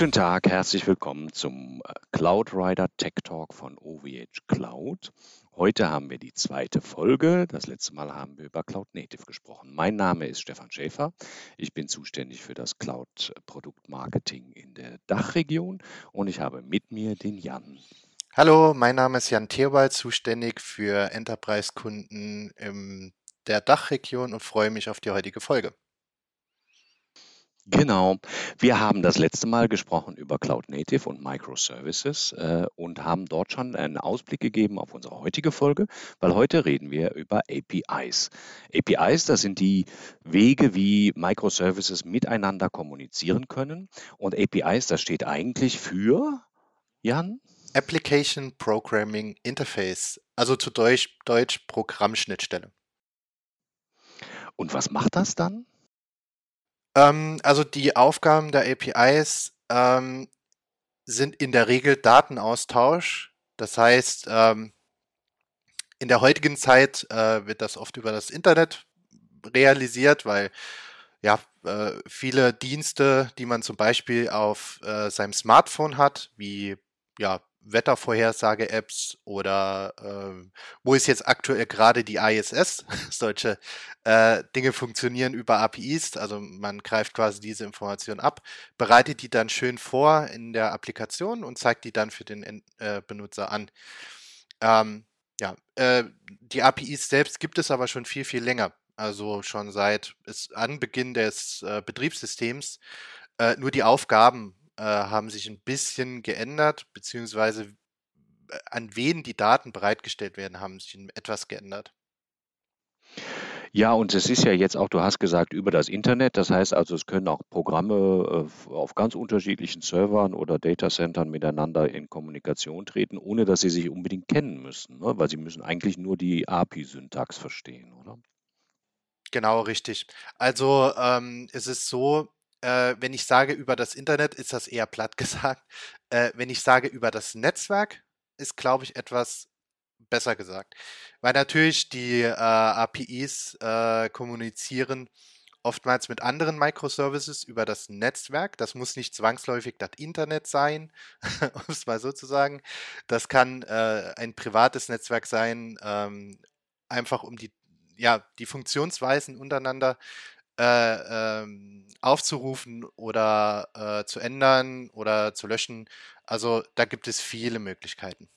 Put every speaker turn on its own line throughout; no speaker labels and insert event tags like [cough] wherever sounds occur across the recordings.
Guten Tag, herzlich willkommen zum äh, Cloud Rider Tech Talk von OVH Cloud. Heute haben wir die zweite Folge. Das letzte Mal haben wir über Cloud Native gesprochen. Mein Name ist Stefan Schäfer. Ich bin zuständig für das Cloud Produktmarketing in der Dachregion und ich habe mit mir den Jan.
Hallo, mein Name ist Jan Theobald, zuständig für Enterprise-Kunden in der Dachregion und freue mich auf die heutige Folge.
Genau. Wir haben das letzte Mal gesprochen über Cloud Native und Microservices äh, und haben dort schon einen Ausblick gegeben auf unsere heutige Folge, weil heute reden wir über APIs. APIs, das sind die Wege, wie Microservices miteinander kommunizieren können. Und APIs, das steht eigentlich für, Jan?
Application Programming Interface, also zu Deutsch, Deutsch Programmschnittstelle.
Und was macht das dann?
Ähm, also die Aufgaben der APIs ähm, sind in der Regel Datenaustausch. Das heißt, ähm, in der heutigen Zeit äh, wird das oft über das Internet realisiert, weil ja, äh, viele Dienste, die man zum Beispiel auf äh, seinem Smartphone hat, wie ja, Wettervorhersage-Apps oder äh, wo ist jetzt aktuell gerade die ISS? [laughs] Solche äh, Dinge funktionieren über APIs, also man greift quasi diese Information ab, bereitet die dann schön vor in der Applikation und zeigt die dann für den äh, Benutzer an. Ähm, ja, äh, die APIs selbst gibt es aber schon viel, viel länger. Also schon seit Anbeginn des äh, Betriebssystems. Äh, nur die Aufgaben äh, haben sich ein bisschen geändert, beziehungsweise äh, an wen die Daten bereitgestellt werden, haben sich etwas geändert.
Ja, und es ist ja jetzt auch, du hast gesagt, über das Internet. Das heißt also, es können auch Programme äh, auf ganz unterschiedlichen Servern oder Datacentern miteinander in Kommunikation treten, ohne dass sie sich unbedingt kennen müssen, ne? weil sie müssen eigentlich nur die API-Syntax verstehen, oder?
Genau, richtig. Also ähm, es ist so, äh, wenn ich sage über das Internet, ist das eher platt [laughs] gesagt. Äh, wenn ich sage über das Netzwerk, ist, glaube ich, etwas besser gesagt. Weil natürlich die äh, APIs äh, kommunizieren oftmals mit anderen Microservices über das Netzwerk. Das muss nicht zwangsläufig das Internet sein, [laughs] um es mal so zu sagen. Das kann äh, ein privates Netzwerk sein, ähm, einfach um die, ja, die Funktionsweisen untereinander äh, ähm, aufzurufen oder äh, zu ändern oder zu löschen. Also da gibt es viele Möglichkeiten.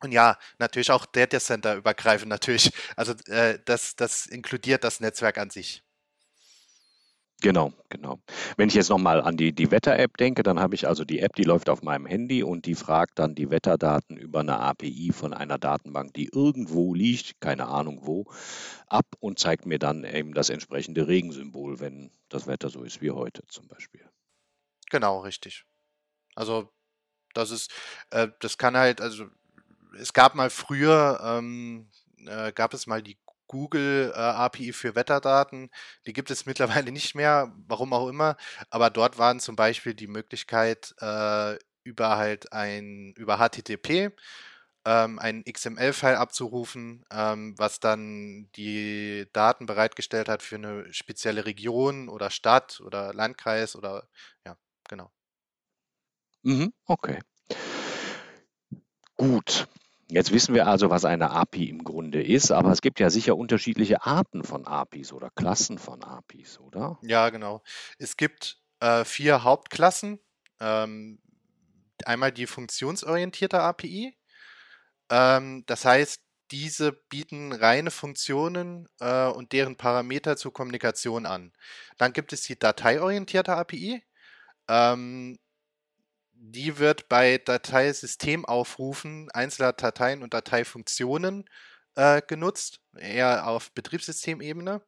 Und ja, natürlich auch Data Center übergreifend natürlich. Also äh, das, das inkludiert das Netzwerk an sich.
Genau, genau. Wenn ich jetzt nochmal an die, die Wetter-App denke, dann habe ich also die App, die läuft auf meinem Handy und die fragt dann die Wetterdaten über eine API von einer Datenbank, die irgendwo liegt, keine Ahnung wo, ab und zeigt mir dann eben das entsprechende Regensymbol, wenn das Wetter so ist wie heute zum Beispiel.
Genau, richtig. Also das ist, äh, das kann halt, also es gab mal früher, ähm, äh, gab es mal die Google äh, API für Wetterdaten. Die gibt es [laughs] mittlerweile nicht mehr, warum auch immer. Aber dort waren zum Beispiel die Möglichkeit, äh, über halt ein, über HTTP ähm, ein XML-File abzurufen, ähm, was dann die Daten bereitgestellt hat für eine spezielle Region oder Stadt oder Landkreis oder ja, genau.
Mhm, okay. Gut. Jetzt wissen wir also, was eine API im Grunde ist, aber es gibt ja sicher unterschiedliche Arten von APIs oder Klassen von APIs, oder?
Ja, genau. Es gibt äh, vier Hauptklassen. Ähm, einmal die funktionsorientierte API. Ähm, das heißt, diese bieten reine Funktionen äh, und deren Parameter zur Kommunikation an. Dann gibt es die dateiorientierte API. Ähm, die wird bei Dateisystemaufrufen einzelner Dateien und Dateifunktionen äh, genutzt, eher auf Betriebssystemebene.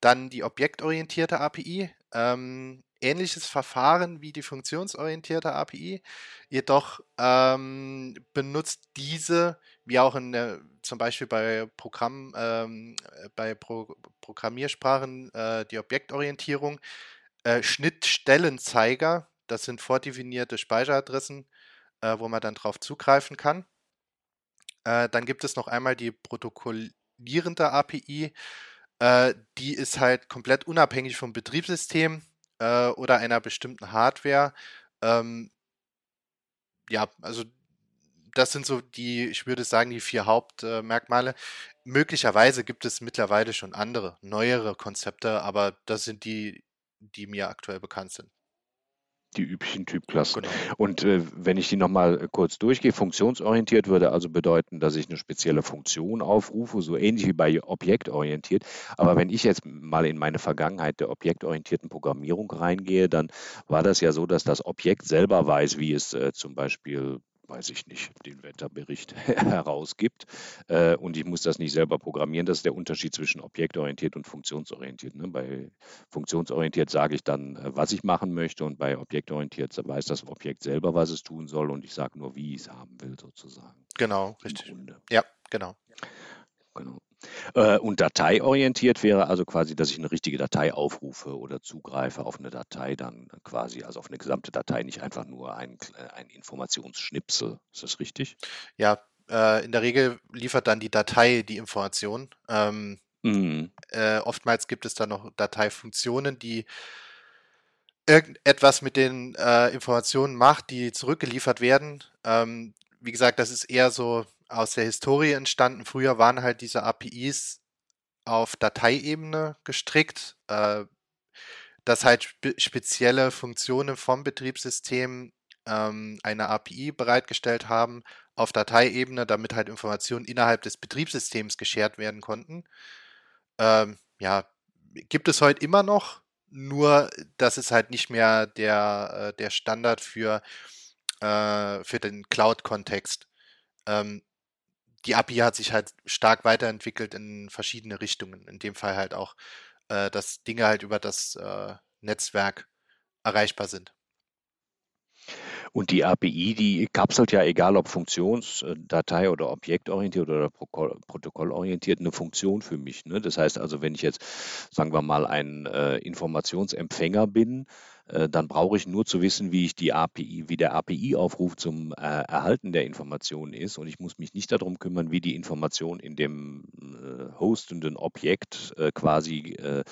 Dann die objektorientierte API, ähm, ähnliches Verfahren wie die funktionsorientierte API, jedoch ähm, benutzt diese, wie auch in der, zum Beispiel bei Programm, ähm, bei Pro Programmiersprachen äh, die Objektorientierung, äh, Schnittstellenzeiger, das sind vordefinierte Speicheradressen, äh, wo man dann drauf zugreifen kann. Äh, dann gibt es noch einmal die protokollierende API. Äh, die ist halt komplett unabhängig vom Betriebssystem äh, oder einer bestimmten Hardware Ähm, ja, also das sind so die, ich würde sagen, die vier Hauptmerkmale. Möglicherweise gibt es mittlerweile schon andere, neuere Konzepte, aber das sind die, die mir aktuell bekannt sind.
Die üblichen Typklassen. Genau. Und äh, wenn ich die nochmal äh, kurz durchgehe, funktionsorientiert würde also bedeuten, dass ich eine spezielle Funktion aufrufe, so ähnlich wie bei objektorientiert. Aber wenn ich jetzt mal in meine Vergangenheit der objektorientierten Programmierung reingehe, dann war das ja so, dass das Objekt selber weiß, wie es äh, zum Beispiel weiß ich nicht, den Wetterbericht [laughs] herausgibt. Äh, und ich muss das nicht selber programmieren. Das ist der Unterschied zwischen objektorientiert und funktionsorientiert. Ne? Bei funktionsorientiert sage ich dann, äh, was ich machen möchte und bei objektorientiert weiß das Objekt selber, was es tun soll und ich sage nur, wie ich es haben will, sozusagen.
Genau, richtig. Ja, genau.
Genau. Äh, und dateiorientiert wäre also quasi, dass ich eine richtige Datei aufrufe oder zugreife auf eine Datei dann quasi, also auf eine gesamte Datei, nicht einfach nur ein, äh, ein Informationsschnipsel. Ist das richtig?
Ja, äh, in der Regel liefert dann die Datei die Information. Ähm, mhm. äh, oftmals gibt es dann noch Dateifunktionen, die irgendetwas mit den äh, Informationen macht, die zurückgeliefert werden. Ähm, wie gesagt, das ist eher so aus der Historie entstanden. Früher waren halt diese APIs auf Dateiebene gestrickt, äh, dass halt spe spezielle Funktionen vom Betriebssystem ähm, eine API bereitgestellt haben auf Dateiebene, damit halt Informationen innerhalb des Betriebssystems geshared werden konnten. Ähm, ja, gibt es heute immer noch, nur das ist halt nicht mehr der, äh, der Standard für, äh, für den Cloud-Kontext. Ähm, die API hat sich halt stark weiterentwickelt in verschiedene Richtungen. In dem Fall halt auch, äh, dass Dinge halt über das äh, Netzwerk erreichbar sind.
Und die API, die kapselt ja, egal ob Funktionsdatei oder objektorientiert oder protokollorientiert, eine Funktion für mich. Ne? Das heißt also, wenn ich jetzt, sagen wir mal, ein äh, Informationsempfänger bin, äh, dann brauche ich nur zu wissen, wie ich die API, wie der API-Aufruf zum äh, Erhalten der Information ist. Und ich muss mich nicht darum kümmern, wie die Information in dem äh, hostenden Objekt äh, quasi äh,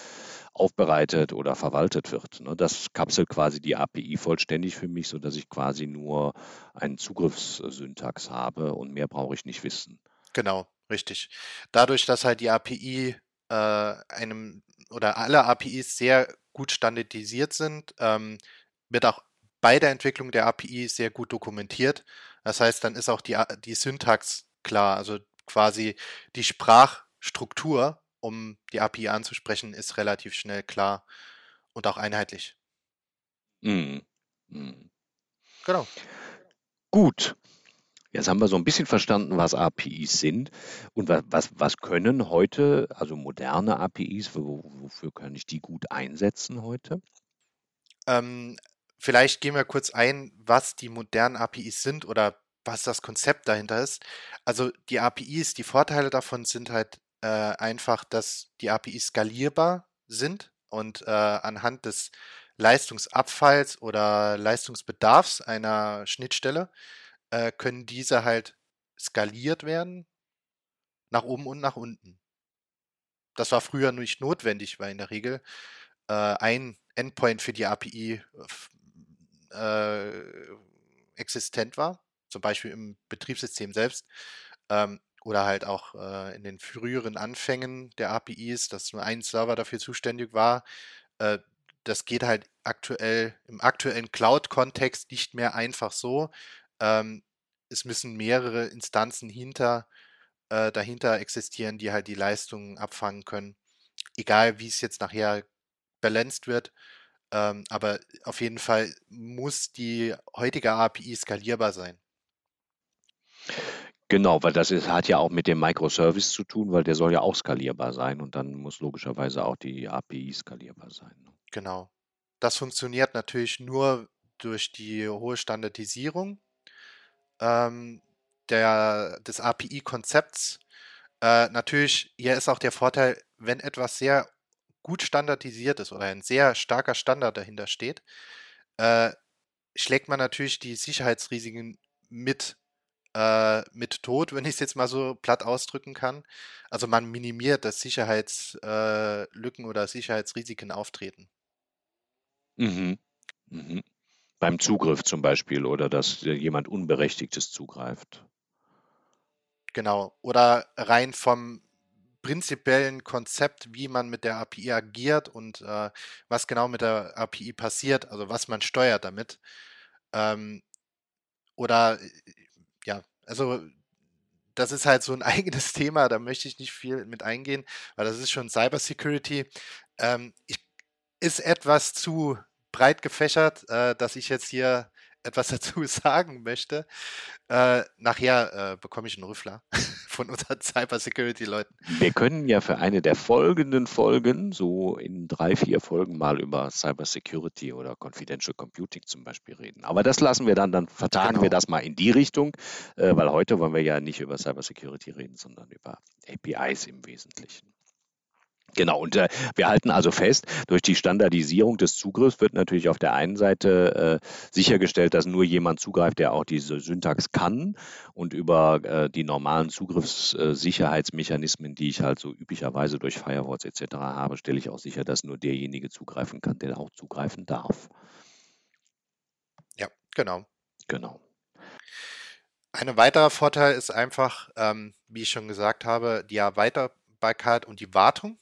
aufbereitet oder verwaltet wird. Ne? Das kapselt quasi die API vollständig für mich, sodass ich quasi nur einen Zugriffssyntax habe und mehr brauche ich nicht wissen.
Genau, richtig. Dadurch, dass halt die API äh, einem oder alle APIs sehr gut standardisiert sind, ähm, wird auch bei der Entwicklung der API sehr gut dokumentiert. Das heißt, dann ist auch die, die Syntax klar, also quasi die Sprachstruktur, um die API anzusprechen, ist relativ schnell klar und auch einheitlich.
Mhm. Mhm. Genau. Gut. Jetzt haben wir so ein bisschen verstanden, was APIs sind und was, was, was können heute, also moderne APIs, wofür kann ich die gut einsetzen heute?
Ähm, vielleicht gehen wir kurz ein, was die modernen APIs sind oder was das Konzept dahinter ist. Also die APIs, die Vorteile davon sind halt äh, einfach, dass die APIs skalierbar sind und äh, anhand des Leistungsabfalls oder Leistungsbedarfs einer Schnittstelle äh, können diese halt skaliert werden nach oben und nach unten. Das war früher nicht notwendig, weil in der Regel äh, ein Endpoint für die API äh, existent war, zum Beispiel im Betriebssystem selbst ähm, oder halt auch äh, in den früheren Anfängen der APIs, dass nur ein Server dafür zuständig war. Äh, das geht halt aktuell im aktuellen Cloud-Kontext nicht mehr einfach so, ähm, es müssen mehrere Instanzen hinter, äh, dahinter existieren, die halt die Leistungen abfangen können. Egal, wie es jetzt nachher balanced wird. Ähm, aber auf jeden Fall muss die heutige API skalierbar sein.
Genau, weil das ist, hat ja auch mit dem Microservice zu tun, weil der soll ja auch skalierbar sein und dann muss logischerweise auch die API skalierbar sein. Ne?
Genau. Das funktioniert natürlich nur durch die hohe Standardisierung ähm, der, des API-Konzepts. Äh, natürlich, hier ist auch der Vorteil, wenn etwas sehr gut standardisiert ist oder ein sehr starker Standard dahinter steht, äh, schlägt man natürlich die Sicherheitsrisiken mit, äh, mit tot, wenn ich es jetzt mal so platt ausdrücken kann. Also man minimiert, dass Sicherheitslücken äh, oder Sicherheitsrisiken auftreten.
Mhm. Mhm. Beim Zugriff zum Beispiel oder dass jemand Unberechtigtes zugreift.
Genau. Oder rein vom prinzipiellen Konzept, wie man mit der API agiert und äh, was genau mit der API passiert, also was man steuert damit. Ähm, oder ja, also das ist halt so ein [laughs] eigenes Thema, da möchte ich nicht viel mit eingehen, weil das ist schon Cybersecurity. Ähm, ich, ist etwas zu breit gefächert, äh, dass ich jetzt hier etwas [laughs] dazu sagen möchte. Äh, nachher äh, bekomme ich einen Rüffler [laughs] von unseren [laughs] Cybersecurity-Leuten.
Wir können ja für eine der folgenden Folgen, so in drei, vier Folgen mal über Cybersecurity oder Confidential Computing zum Beispiel reden. Aber das lassen wir dann, dann vertagen genau. wir das mal in die Richtung, äh, weil heute wollen wir ja nicht über Cybersecurity reden, sondern über APIs im Wesentlichen. Genau, und äh, wir halten also fest, durch die Standardisierung des Zugriffs wird natürlich auf der einen Seite äh, sichergestellt, dass nur jemand zugreift, der auch diese Syntax kann. Und über äh, die normalen Zugriffssicherheitsmechanismen, die ich halt so üblicherweise durch Firewalls etc. habe, stelle ich auch sicher, dass nur derjenige zugreifen kann, der auch zugreifen darf.
Ja, genau.
Genau.
Ein weiterer Vorteil ist einfach, ähm, wie ich schon gesagt habe, die Erweiterbarkeit und die Wartung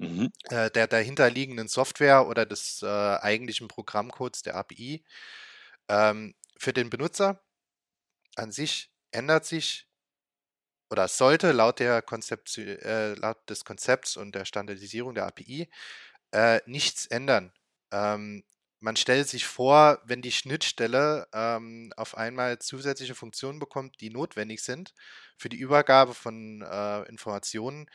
mhm. äh, der dahinterliegenden Software oder des äh, eigentlichen Programmcodes der API. Ähm, für den Benutzer an sich ändert sich oder sollte laut, Konzept, äh, laut des Konzepts und der Standardisierung der API äh, nichts ändern. Ähm, man stellt sich vor, wenn die Schnittstelle ähm, auf einmal zusätzliche Funktionen bekommt, die notwendig sind für die Übergabe von äh, Informationen,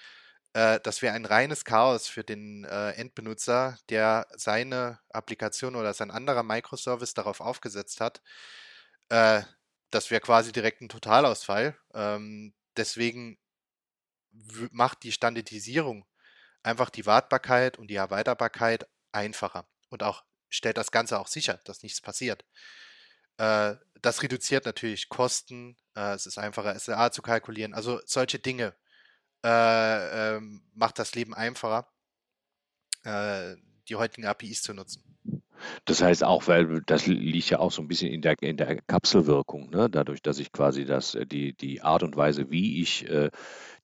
äh, das wäre ein reines Chaos für den äh, Endbenutzer, der seine Applikation oder sein anderer Microservice darauf aufgesetzt hat. Äh, das wäre quasi direkt ein Totalausfall. Ähm, deswegen macht die Standardisierung einfach die Wartbarkeit und die Erweiterbarkeit einfacher und auch stellt das Ganze auch sicher, dass nichts passiert. Äh, das reduziert natürlich Kosten, äh, es ist einfacher, SLA zu kalkulieren, also solche Dinge äh, ähm, macht das Leben einfacher, äh, die heutigen APIs zu nutzen.
Das heißt auch, weil das liegt ja auch so ein bisschen in der, in der Kapselwirkung, ne? dadurch, dass ich quasi das, äh, die, die Art und Weise, wie ich äh,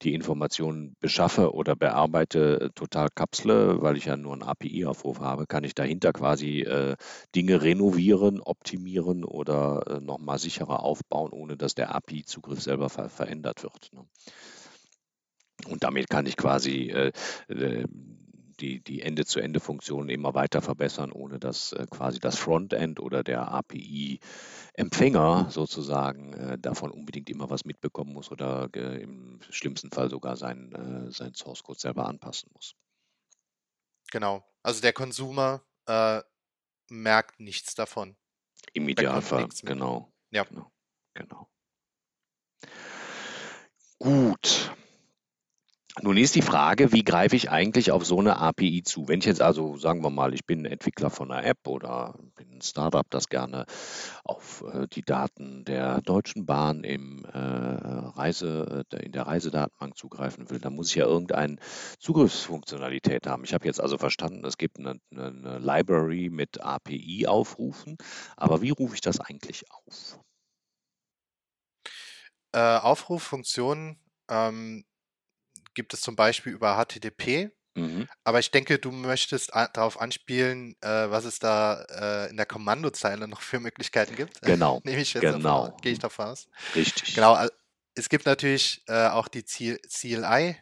die Informationen beschaffe oder bearbeite, äh, total kapsle, weil ich ja nur einen API-Aufruf habe, kann ich dahinter quasi äh, Dinge renovieren, optimieren oder äh, nochmal sicherer aufbauen, ohne dass der API-Zugriff selber ver verändert wird. Ne? Und damit kann ich quasi äh, äh, die, die Ende-zu-Ende-Funktionen immer weiter verbessern, ohne dass äh, quasi das Frontend oder der API-Empfänger sozusagen äh, davon unbedingt immer was mitbekommen muss oder äh, im schlimmsten Fall sogar seinen, äh, seinen Source-Code selber anpassen muss.
Genau. Also der Consumer äh, merkt nichts davon.
Im Idealfall, genau.
Ja.
Genau. genau. Gut. Nun ist die Frage, wie greife ich eigentlich auf so eine API zu? Wenn ich jetzt also, sagen wir mal, ich bin Entwickler von einer App oder bin ein Startup, das gerne auf äh, die Daten der Deutschen Bahn im, äh, Reise, äh, in der Reisedatenbank zugreifen will, dann muss ich ja irgendeine Zugriffsfunktionalität haben. Ich habe jetzt also verstanden, es gibt eine, eine Library mit API-Aufrufen, aber wie rufe ich das eigentlich auf?
Äh, Aufruffunktionen ähm, gibt es zum Beispiel über HTTP. Mhm. Aber ich denke, du möchtest darauf anspielen, äh, was es da äh, in der Kommandozeile noch für Möglichkeiten gibt.
Genau. [laughs]
Nehme ich jetzt
genau.
gehe ich davon aus.
Richtig.
Genau. Es gibt natürlich äh, auch die CLI-Variante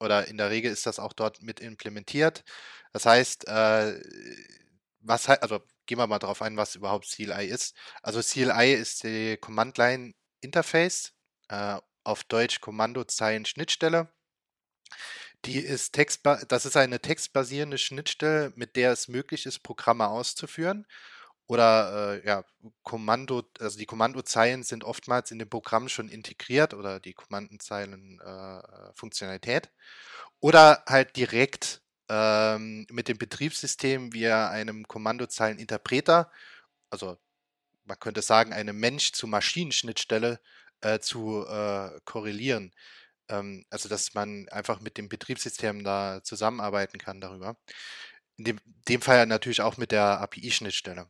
oder in der Regel ist das auch dort mit implementiert. Das heißt, äh, was also gehen wir mal darauf ein, was überhaupt CLI ist. Also CLI ist die Command Line Interface äh, auf Deutsch Kommandozeilen-Schnittstelle. Die ist textba das ist eine textbasierende Schnittstelle, mit der es möglich ist, Programme auszuführen. Oder äh, ja, Kommando, also die Kommandozeilen sind oftmals in dem Programm schon integriert oder die Kommandozeilen-Funktionalität. Äh, oder halt direkt ähm, mit dem Betriebssystem via einem Kommandozeileninterpreter, also man könnte sagen, eine Mensch-zu-Maschinen-Schnittstelle äh, zu äh, korrelieren. Ähm, also, dass man einfach mit dem Betriebssystem da zusammenarbeiten kann darüber. In dem, dem Fall natürlich auch mit der API-Schnittstelle.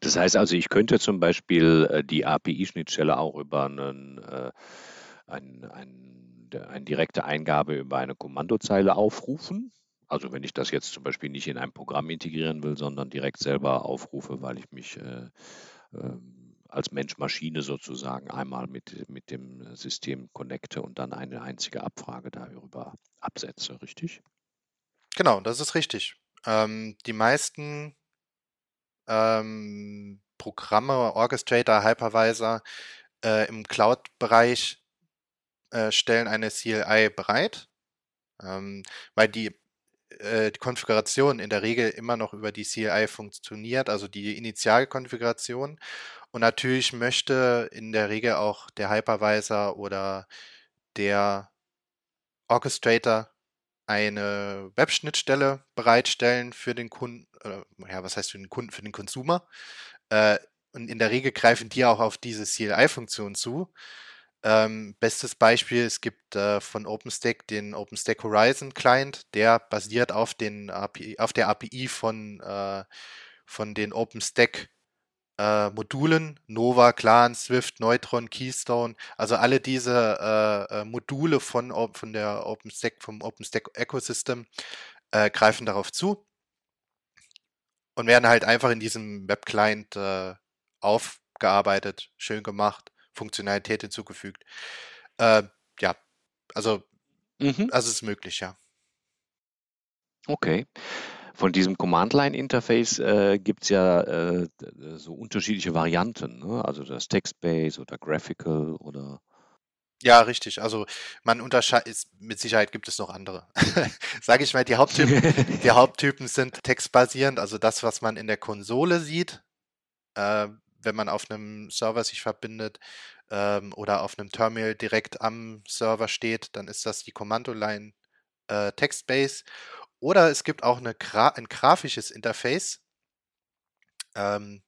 Das heißt also, ich könnte zum Beispiel äh, die API-Schnittstelle auch über einen, äh, ein, ein, eine direkte Eingabe über eine Kommandozeile aufrufen. Also wenn ich das jetzt zum Beispiel nicht in ein Programm integrieren will, sondern direkt selber aufrufe, weil ich mich äh, äh, als Mensch-Maschine sozusagen einmal mit, mit dem System connecte und dann eine einzige Abfrage darüber absetze, richtig?
Genau, das ist richtig. Ähm, die meisten ähm, Programme, Orchestrator, Hypervisor äh, im Cloud-Bereich äh, stellen eine CLI bereit, ähm, weil die, äh, die Konfiguration in der Regel immer noch über die CLI funktioniert, also die Initialkonfiguration. Und natürlich möchte in der Regel auch der Hypervisor oder der Orchestrator eine Webschnittstelle bereitstellen für den Kunden, ja, was heißt für den Kunden, für den Consumer. Äh, und in der Regel greifen die auch auf diese CLI-Funktion zu. Ähm, bestes Beispiel, es gibt äh, von OpenStack den OpenStack Horizon Client, der basiert auf, den API, auf der API von, äh, von den OpenStack äh, Modulen, Nova, Clan, Swift, Neutron, Keystone, also alle diese äh, äh, Module von, von der OpenStack, vom OpenStack Ecosystem äh, greifen darauf zu und werden halt einfach in diesem Web-Client äh, aufgearbeitet, schön gemacht, Funktionalität hinzugefügt. Äh, ja, also, mhm. also ist möglich, ja.
Okay. Von diesem Command-Line-Interface äh, gibt es ja äh, so unterschiedliche Varianten, ne? also das Text-Based oder Graphical oder.
Ja, richtig. Also man unterscheidet, mit Sicherheit gibt es noch andere. [laughs] Sage ich mal, die Haupttypen, die [laughs] Haupttypen sind textbasierend, also das, was man in der Konsole sieht, äh, wenn man auf einem Server sich verbindet ähm, oder auf einem Terminal direkt am Server steht, dann ist das die Kommandoline äh, Text-Base. Oder es gibt auch eine Gra ein grafisches Interface. Ähm,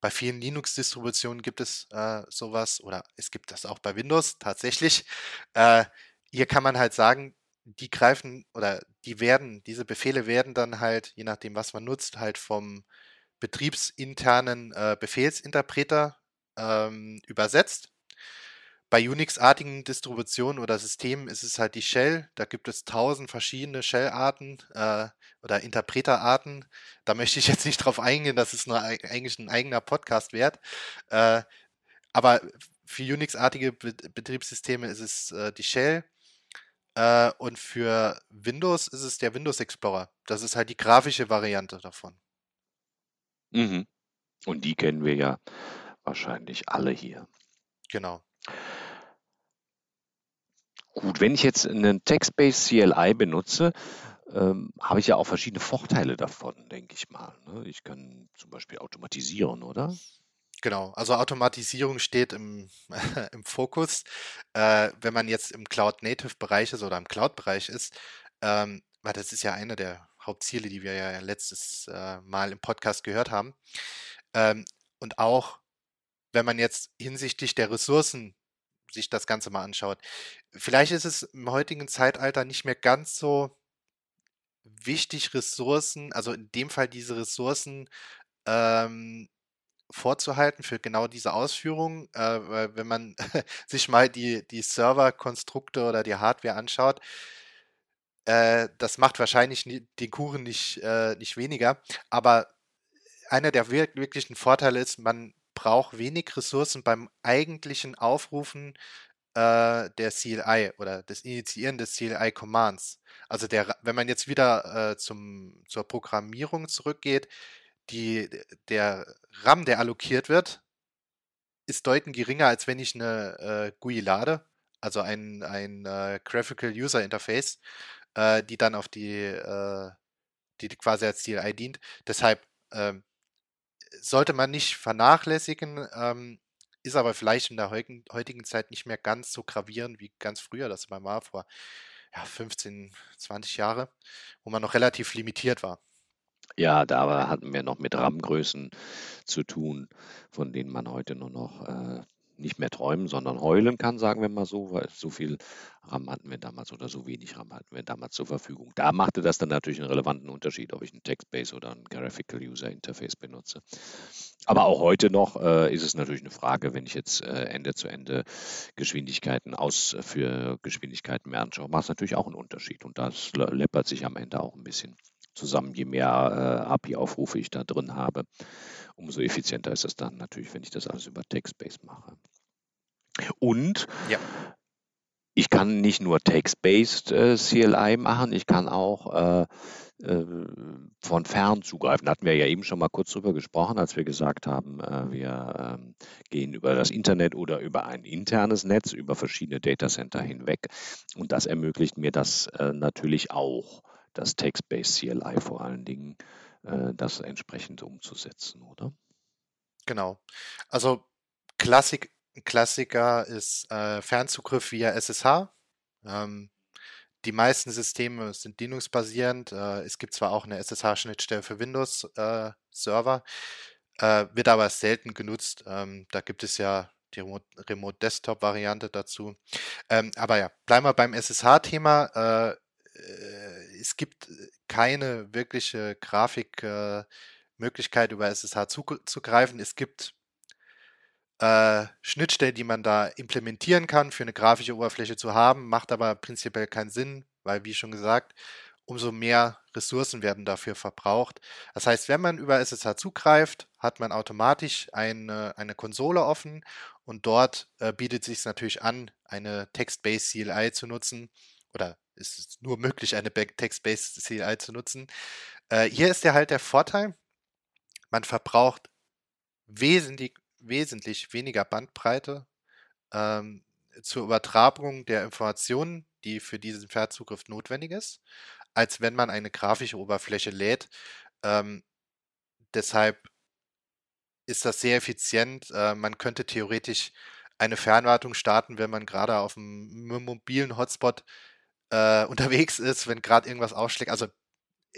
bei vielen Linux-Distributionen gibt es äh, sowas oder es gibt das auch bei Windows tatsächlich. [laughs] Äh, hier kann man halt sagen, die greifen oder die werden, diese Befehle werden dann halt, je nachdem, was man nutzt, halt vom betriebsinternen äh, Befehlsinterpreter ähm, übersetzt bei Unix-artigen Distributionen oder Systemen ist es halt die Shell. Da gibt es tausend verschiedene Shell-Arten äh, oder Interpreterarten. Da möchte ich [laughs] jetzt nicht drauf eingehen, das ist nur eigentlich ein eigener Podcast wert. Äh, aber für Unix-artige Be Betriebssysteme ist es äh, die Shell. Äh, und für Windows ist es der Windows Explorer. Das ist halt die grafische Variante davon.
Mhm. Und die kennen wir ja wahrscheinlich alle hier.
Genau.
Gut, wenn ich jetzt einen Text-Based CLI benutze, ähm, habe ich ja auch verschiedene Vorteile davon, denke ich mal. Ne? Ich kann zum Beispiel automatisieren, oder?
Genau, also Automatisierung steht im, [laughs] im Fokus. Äh, wenn man jetzt im Cloud-Native-Bereich ist oder im Cloud-Bereich ist, ähm, weil das ist ja einer der Hauptziele, die wir ja letztes äh, Mal im Podcast gehört haben. Ähm, und auch wenn man jetzt hinsichtlich der Ressourcen sich das Ganze mal anschaut. Vielleicht ist es im heutigen Zeitalter nicht mehr ganz so wichtig, Ressourcen, also in dem Fall diese Ressourcen ähm, vorzuhalten für genau diese Ausführung. Äh, wenn man [laughs] sich mal die, die Serverkonstrukte oder die Hardware anschaut, äh, das macht wahrscheinlich den Kuchen nicht, äh, nicht weniger. Aber einer der wirklichen Vorteile ist, man braucht wenig Ressourcen beim eigentlichen Aufrufen äh, der CLI oder des Initiieren des CLI-Commands. Also der, wenn man jetzt wieder äh, zum, zur Programmierung zurückgeht, die, der RAM, der allokiert wird, ist deutlich geringer, als wenn ich eine äh, GUI lade, also ein, ein äh, Graphical User Interface, äh, die dann auf die, äh, die quasi als CLI dient. Deshalb ähm, sollte man nicht vernachlässigen, ähm, ist aber vielleicht in der heutigen Zeit nicht mehr ganz so gravierend wie ganz früher, das mal war vor ja, 15, 20 Jahre, wo man noch relativ limitiert war.
Ja, da hatten wir noch mit RAM-Größen zu tun, von denen man heute nur noch äh, nicht mehr träumen, sondern heulen kann, sagen wir mal so, weil so viel RAM hatten wir damals oder so wenig RAM hatten wir damals zur Verfügung. Da machte das dann natürlich einen relevanten Unterschied, ob ich ein Text-Based oder ein Graphical User Interface benutze. Aber auch heute noch äh, ist es natürlich eine Frage, wenn ich jetzt äh, Ende-zu-Ende Geschwindigkeiten aus für Geschwindigkeiten mehr anschaue, macht es natürlich auch einen Unterschied. Und das läppert sich am Ende auch ein bisschen zusammen. Je mehr äh, API-Aufrufe ich da drin habe, umso effizienter ist es dann natürlich, wenn ich das alles über Text-Based mache. Und ja. ich kann nicht nur Text-Based äh, CLI machen, ich kann auch äh, äh, von fern zugreifen. Da hatten wir ja eben schon mal kurz drüber gesprochen, als wir gesagt haben, äh, wir ähm, gehen über das Internet oder über ein internes Netz, über verschiedene Datacenter hinweg. Und das ermöglicht mir das äh, natürlich auch, das Text-Based CLI vor allen Dingen, das entsprechend umzusetzen, oder?
Genau. Also Klassik, Klassiker ist äh, Fernzugriff via SSH. Ähm, die meisten Systeme sind Linux-basierend. Äh, es gibt zwar auch eine SSH-Schnittstelle für Windows-Server, äh, äh, wird aber selten genutzt. Ähm, da gibt es ja die Remote Desktop-Variante dazu. Ähm, aber ja, bleiben wir beim SSH-Thema. Äh, äh, es gibt keine wirkliche Grafikmöglichkeit über SSH zuzugreifen. Es gibt äh, Schnittstelle, die man da implementieren kann, für eine grafische Oberfläche zu haben, macht aber prinzipiell keinen Sinn, weil, wie schon gesagt, umso mehr Ressourcen werden dafür verbraucht. Das heißt, wenn man über SSH zugreift, hat man automatisch eine, eine Konsole offen und dort äh, bietet es sich natürlich an, eine Text-Based CLI zu nutzen oder ist es nur möglich, eine Text-Based CLI zu nutzen. Äh, hier ist ja halt der Vorteil, man verbraucht wesentlich, wesentlich weniger Bandbreite ähm, zur Übertragung der Informationen, die für diesen Fernzugriff notwendig ist, als wenn man eine grafische Oberfläche lädt. Ähm, deshalb ist das sehr effizient. Äh, man könnte theoretisch eine Fernwartung starten, wenn man gerade auf einem mobilen Hotspot äh, unterwegs ist, wenn gerade irgendwas ausschlägt. Also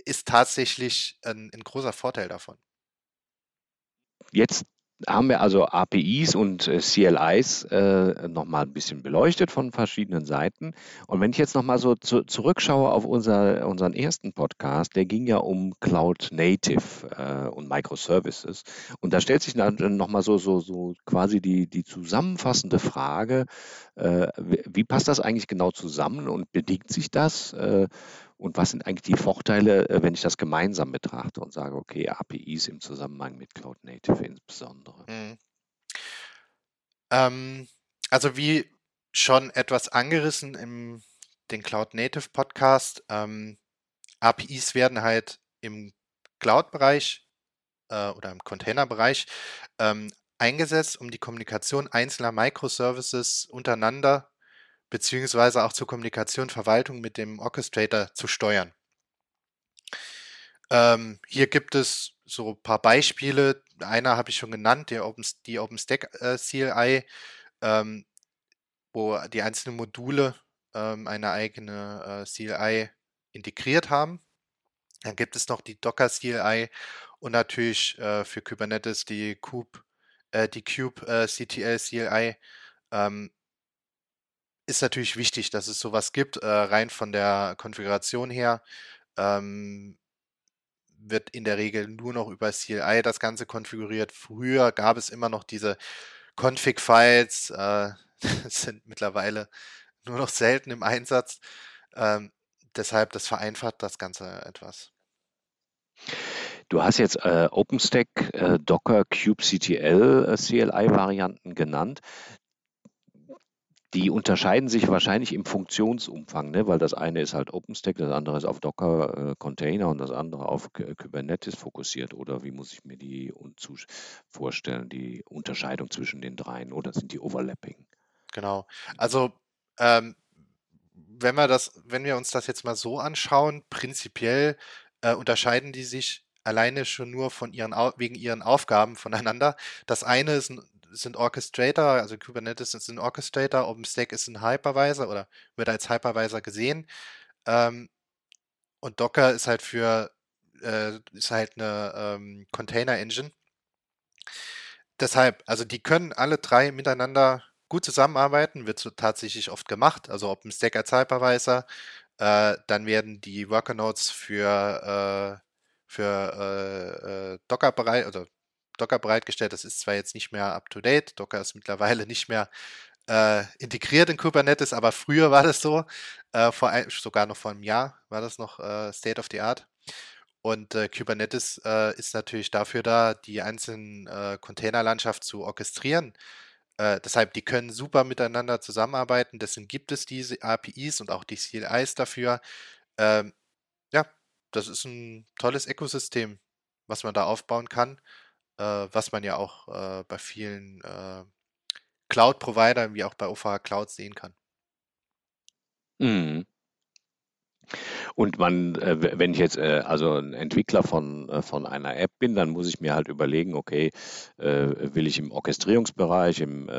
ist tatsächlich ein, ein großer Vorteil davon.
Jetzt haben wir also APIs und äh, CLIs äh, nochmal ein bisschen beleuchtet von verschiedenen Seiten. Und wenn ich jetzt nochmal so zu, zurückschaue auf unser, unseren ersten Podcast, der ging ja um Cloud Native äh, und Microservices. Und da stellt sich dann nochmal so, so, so quasi die, die zusammenfassende Frage, äh, wie, wie passt das eigentlich genau zusammen und bedingt sich das? Und was sind eigentlich die Vorteile, äh, wenn ich das gemeinsam betrachte und sage, okay, APIs im Zusammenhang mit Cloud Native insbesondere? Mhm.
Ähm, also wie schon etwas angerissen im den Cloud Native Podcast, ähm, APIs werden halt im Cloud-Bereich äh, oder im Container-Bereich ähm, eingesetzt, um die Kommunikation einzelner Microservices untereinander beziehungsweise auch zur Kommunikation, Verwaltung mit dem Orchestrator zu steuern. Ähm, hier gibt es so ein paar Beispiele. Einer habe ich schon genannt, der Open, die OpenStack äh, CLI, ähm, wo die einzelnen Module ähm, eine eigene äh, CLI integriert haben. Dann gibt es noch die Docker CLI und natürlich äh, für Kubernetes die Kube, äh, die Cube äh, CTL CLI. Ist natürlich wichtig, dass es sowas gibt, äh, rein von der Konfiguration her. Ähm, wird in der Regel nur noch über CLI das Ganze konfiguriert. Früher gab es immer noch diese Config-Files, äh, [laughs] sind mittlerweile nur noch selten im Einsatz. Ähm, deshalb, das vereinfacht das Ganze etwas.
Du hast jetzt äh, OpenStack, äh, Docker, kubectl äh, CLI-Varianten genannt die unterscheiden sich wahrscheinlich im Funktionsumfang, ne? weil das eine ist halt OpenStack, das andere ist auf Docker äh, Container und das andere auf Kubernetes fokussiert. Oder wie muss ich mir die vorstellen, die Unterscheidung zwischen den dreien oder sind die Overlapping?
Genau. Also ähm, wenn wir das, wenn wir uns das jetzt mal so anschauen, prinzipiell äh, unterscheiden die sich alleine schon nur von ihren wegen ihren Aufgaben voneinander. Das eine ist ein sind Orchestrator, also Kubernetes ist ein Orchestrator, OpenStack ist ein Hypervisor oder wird als Hypervisor gesehen. Ähm, und Docker ist halt für, äh, ist halt eine ähm, Container Engine. deshalb, also die können alle drei miteinander gut zusammenarbeiten, wird so tatsächlich oft gemacht. Also OpenStack als Hypervisor, äh, dann werden die Worker Nodes für, äh, für äh, äh, Docker bereit oder Docker bereitgestellt. Das ist zwar jetzt nicht mehr up to date, Docker ist mittlerweile [laughs] nicht mehr äh, integriert in Kubernetes, aber früher war das so, äh, vor ein, sogar noch vor einem Jahr war das noch äh, State of the Art. Und äh, Kubernetes äh, ist natürlich dafür da, die einzelnen äh, Containerlandschaft zu orchestrieren. Äh, deshalb, die können super miteinander zusammenarbeiten. Deswegen gibt es diese APIs und auch die CLIs dafür. Ähm, ja, das ist ein tolles Ökosystem, was man da aufbauen kann, äh, was man ja auch äh, bei vielen äh, Cloud-Providern wie auch bei OVH Cloud sehen kann.
Mhm. Und man, äh, wenn ich jetzt äh, also ein Entwickler von, von einer App bin, dann muss ich mir halt überlegen, okay, will ich im Orchestrierungsbereich, im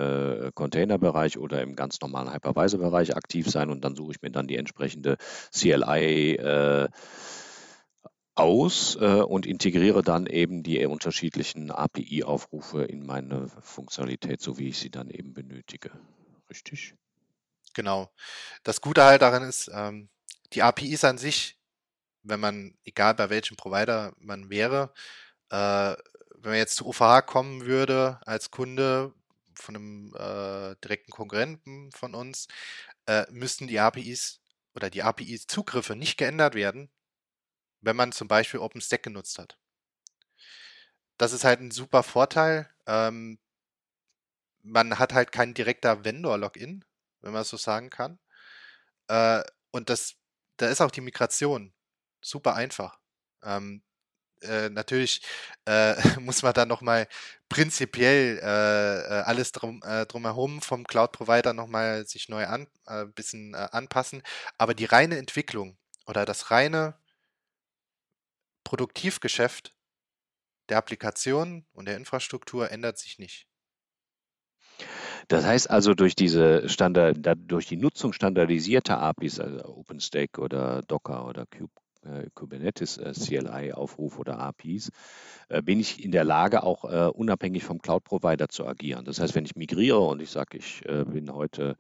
Containerbereich oder im ganz normalen Hypervisor-Bereich aktiv sein und dann suche ich mir dann die entsprechende CLI äh, aus und integriere dann eben die unterschiedlichen API-Aufrufe in meine Funktionalität, so wie ich sie dann eben benötige. Richtig?
Genau. Das Gute halt daran ist, ähm, die APIs an sich, wenn man, egal bei welchem Provider man wäre, äh, wenn man jetzt zu OVH kommen würde als Kunde von einem äh, direkten Konkurrenten von uns, äh, müssten die APIs oder die API-Zugriffe nicht geändert werden, wenn man zum Beispiel OpenStack genutzt hat. Das ist halt ein super Vorteil. Ähm, man hat halt kein direkter Vendor-Login, wenn man so sagen kann. Äh, und das da ist auch die Migration super einfach. Ähm, äh, natürlich äh, [laughs] muss man dann nochmal prinzipiell äh, äh, alles drum, äh, drumherum vom Cloud-Provider nochmal sich neu an, äh, ein bisschen anpassen. Aber die reine Entwicklung oder das reine Produktivgeschäft der Applikation und der Infrastruktur ändert sich nicht.
Das heißt also, durch diese Standard, durch die Nutzung standardisierter APIs, also OpenStack oder Docker oder Cube, äh, Kubernetes äh, CLI-Aufruf oder APIs, äh, bin ich in der Lage, auch äh, unabhängig vom Cloud-Provider zu agieren. Das heißt, wenn ich migriere und ich sage, ich äh, bin heute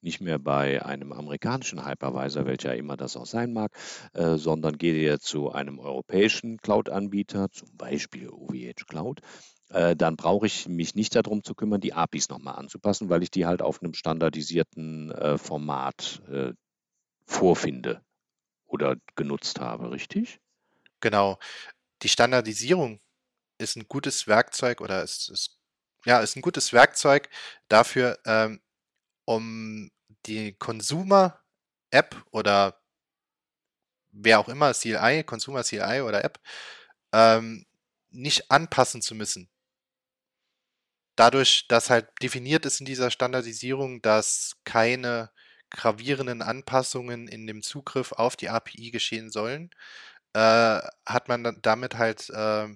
nicht mehr bei einem amerikanischen Hypervisor, welcher immer das auch sein mag, äh, sondern gehe zu einem europäischen Cloud-Anbieter, zum Beispiel OVH Cloud, äh, dann brauche ich mich nicht darum zu kümmern, die APIs nochmal anzupassen, weil ich die halt auf einem standardisierten äh, Format äh, vorfinde oder genutzt habe, richtig?
Genau. Die Standardisierung ist ein gutes Werkzeug oder ist, ist ja, ist ein gutes Werkzeug dafür, ähm, um die Consumer-App oder wer auch immer, CLI, Consumer CLI oder App, ähm, nicht anpassen zu müssen dadurch, dass halt definiert ist in dieser Standardisierung, dass keine gravierenden Anpassungen in dem Zugriff auf die API geschehen sollen, äh, hat man damit halt äh,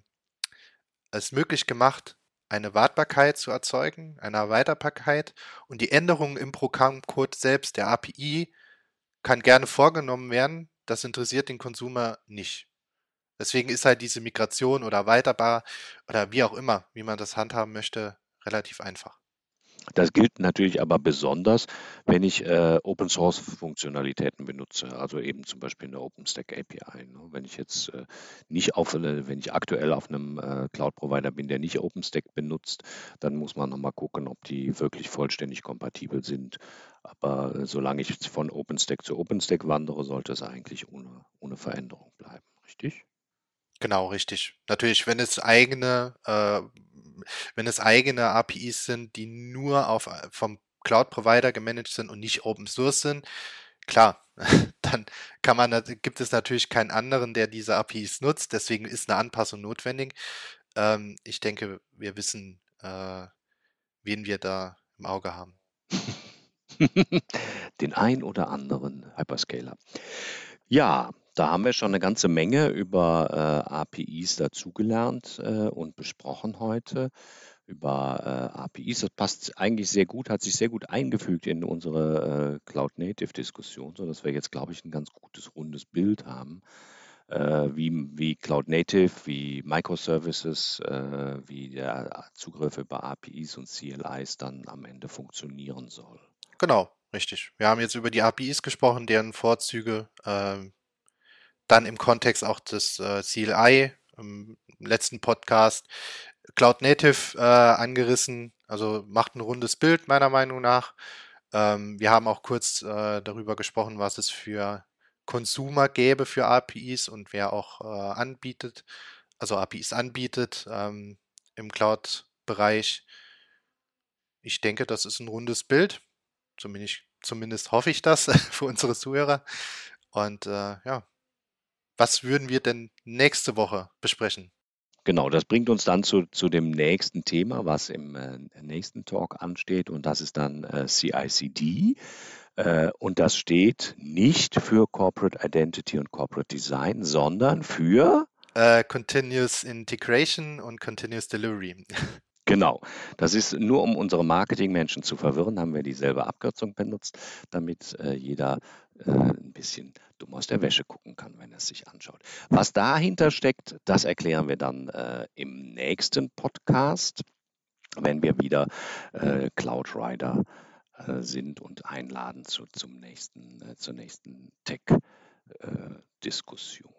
es möglich gemacht, eine Wartbarkeit zu erzeugen, eine Erweiterbarkeit und die Änderungen im Programmcode selbst der API kann gerne vorgenommen werden. Das interessiert den Konsumer nicht. Deswegen ist halt diese Migration oder erweiterbar oder wie auch immer, wie man das handhaben möchte, relativ einfach.
Das gilt natürlich aber besonders, wenn ich äh, Open Source Funktionalitäten benutze, also eben zum Beispiel eine OpenStack API. Ne? Wenn ich jetzt äh, nicht auf, äh, wenn ich aktuell auf einem äh, Cloud Provider bin, der nicht OpenStack benutzt, dann muss man nochmal gucken, ob die wirklich vollständig kompatibel sind. Aber äh, solange ich von OpenStack zu OpenStack wandere, sollte es eigentlich ohne, ohne Veränderung bleiben, richtig?
Genau, richtig. Natürlich, wenn es eigene äh, wenn es eigene APIs sind, die nur auf, äh, vom Cloud-Provider gemanagt sind und nicht Open Source sind, klar, [laughs] dann kann man, gibt es natürlich keinen anderen, der diese APIs nutzt. Deswegen ist eine Anpassung notwendig. Ähm, ich denke, wir wissen, äh, wen wir da im Auge haben. [laughs]
Den ein oder anderen Hyperscaler. Ja, da haben wir schon eine ganze Menge über äh, APIs dazugelernt äh, und besprochen heute. Über äh, APIs. Das passt eigentlich sehr gut, hat sich sehr gut eingefügt in unsere äh, Cloud-Native-Diskussion, sodass wir jetzt, glaube ich, ein ganz gutes rundes Bild haben, äh, wie, wie Cloud Native, wie Microservices, äh, wie der Zugriff über APIs und CLIs dann am Ende funktionieren soll.
Genau, richtig. Wir haben jetzt über die APIs gesprochen, deren Vorzüge, ähm, dann im Kontext auch des äh, CLI im letzten Podcast Cloud Native äh, angerissen, also macht ein rundes Bild meiner Meinung nach. Ähm, wir haben auch kurz äh, darüber gesprochen, was es für Consumer gäbe für APIs und wer auch äh, anbietet, also APIs anbietet ähm, im Cloud-Bereich. Ich denke, das ist ein rundes Bild. Zumindest, zumindest hoffe ich das [laughs] für unsere Zuhörer. Und äh, ja, was würden wir denn nächste Woche besprechen?
Genau, das bringt uns dann zu, zu dem nächsten Thema, was im äh, nächsten Talk ansteht, und das ist dann äh, CICD. Äh, und das steht nicht für Corporate Identity und Corporate Design, sondern für
äh, Continuous Integration und Continuous Delivery. [laughs]
Genau. Das ist nur, um unsere Marketingmenschen zu verwirren, haben wir dieselbe Abkürzung benutzt, damit äh, jeder äh, ein bisschen dumm aus der Wäsche gucken kann, wenn er es sich anschaut. Was dahinter steckt, das erklären wir dann äh, im nächsten Podcast, wenn wir wieder äh, Cloud Rider äh, sind und einladen zu, zum nächsten, äh, zur nächsten Tech-Diskussion.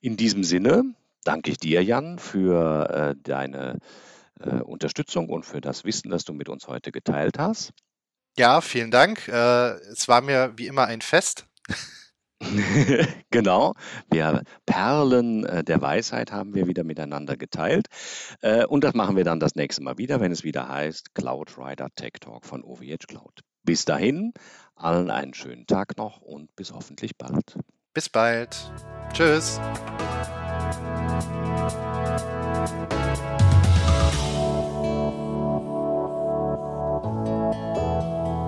In diesem Sinne danke ich dir, Jan, für deine Unterstützung und für das Wissen, das du mit uns heute geteilt hast.
Ja, vielen Dank. Äh, es war mir wie immer ein Fest. [laughs]
genau, wir Perlen äh, der Weisheit haben wir wieder miteinander geteilt. Äh, und das machen wir dann das nächste Mal wieder, wenn es wieder heißt Cloud Rider Tech Talk von OVH Cloud. Bis dahin, allen einen schönen Tag noch und bis hoffentlich bald.
Bis bald. Tschüss. Música